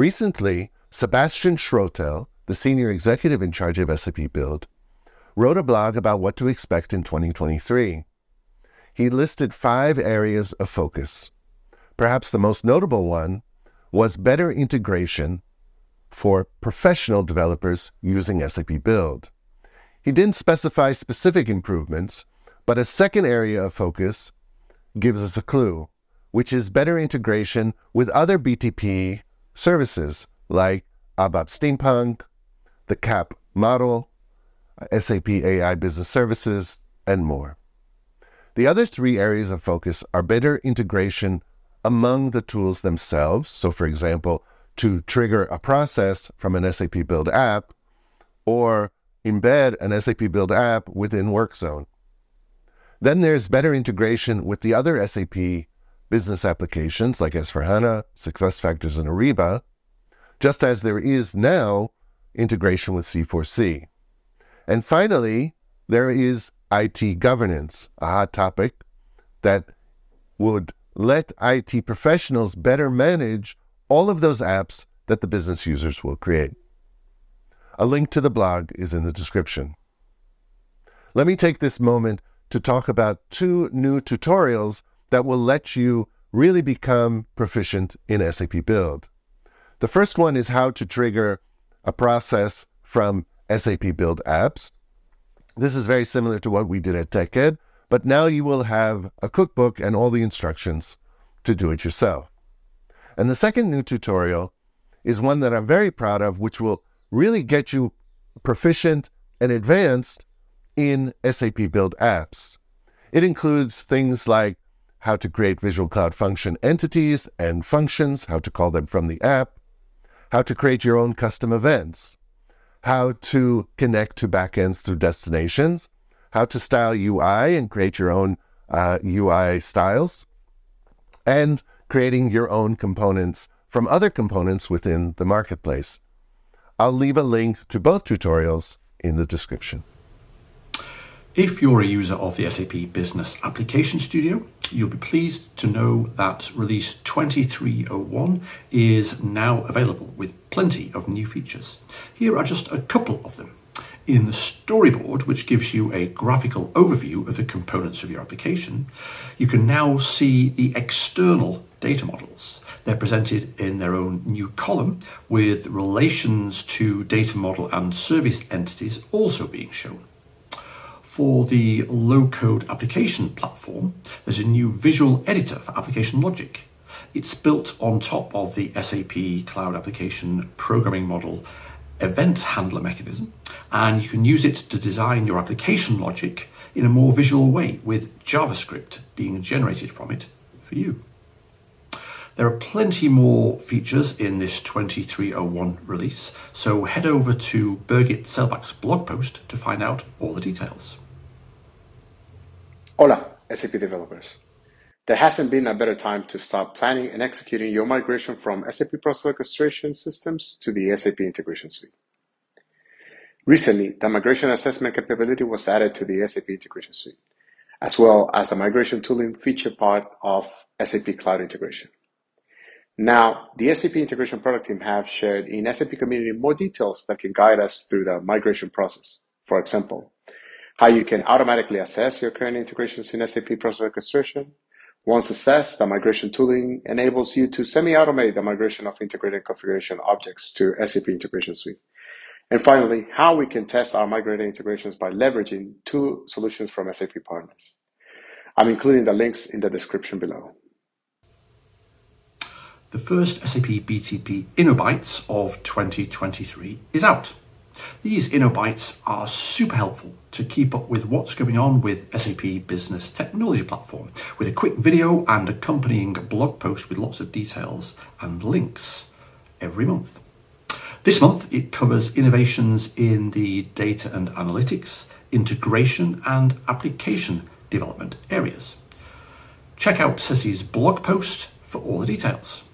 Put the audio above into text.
Recently, Sebastian Schroetel, the senior executive in charge of SAP Build, wrote a blog about what to expect in 2023. He listed five areas of focus. Perhaps the most notable one was better integration for professional developers using SAP Build. He didn't specify specific improvements, but a second area of focus gives us a clue, which is better integration with other BTP services like ABAP Steampunk, the CAP model, SAP AI Business Services, and more. The other three areas of focus are better integration among the tools themselves. So, for example, to trigger a process from an SAP Build app or embed an SAP Build app within WorkZone. Then there's better integration with the other SAP business applications like S4HANA, SuccessFactors, and Ariba, just as there is now integration with C4C. And finally, there is IT governance, a hot topic that would let IT professionals better manage all of those apps that the business users will create. A link to the blog is in the description. Let me take this moment to talk about two new tutorials that will let you really become proficient in SAP Build. The first one is how to trigger a process from SAP Build apps. This is very similar to what we did at TechEd, but now you will have a cookbook and all the instructions to do it yourself. And the second new tutorial is one that I'm very proud of, which will really get you proficient and advanced in SAP Build apps. It includes things like how to create Visual Cloud Function entities and functions, how to call them from the app, how to create your own custom events, how to connect to backends through destinations, how to style UI and create your own uh, UI styles, and creating your own components from other components within the marketplace. I'll leave a link to both tutorials in the description. If you're a user of the SAP Business Application Studio, you'll be pleased to know that release 2301 is now available with plenty of new features. Here are just a couple of them. In the storyboard, which gives you a graphical overview of the components of your application, you can now see the external data models. They're presented in their own new column with relations to data model and service entities also being shown. For the low code application platform, there's a new visual editor for application logic. It's built on top of the SAP Cloud Application Programming Model event handler mechanism, and you can use it to design your application logic in a more visual way with JavaScript being generated from it for you. There are plenty more features in this 2301 release, so head over to Birgit Selbach's blog post to find out all the details. Hola, SAP developers. There hasn't been a better time to start planning and executing your migration from SAP Process Orchestration systems to the SAP Integration Suite. Recently, the migration assessment capability was added to the SAP Integration Suite, as well as the migration tooling feature part of SAP Cloud Integration. Now, the SAP integration product team have shared in SAP community more details that can guide us through the migration process. For example, how you can automatically assess your current integrations in SAP Process Orchestration. Once assessed, the migration tooling enables you to semi-automate the migration of integrated configuration objects to SAP Integration Suite. And finally, how we can test our migrated integrations by leveraging two solutions from SAP partners. I'm including the links in the description below. The first SAP BTP InnoBytes of 2023 is out. These InnoBytes are super helpful to keep up with what's going on with SAP Business Technology Platform, with a quick video and accompanying blog post with lots of details and links every month. This month it covers innovations in the data and analytics, integration and application development areas. Check out Ceci's blog post for all the details.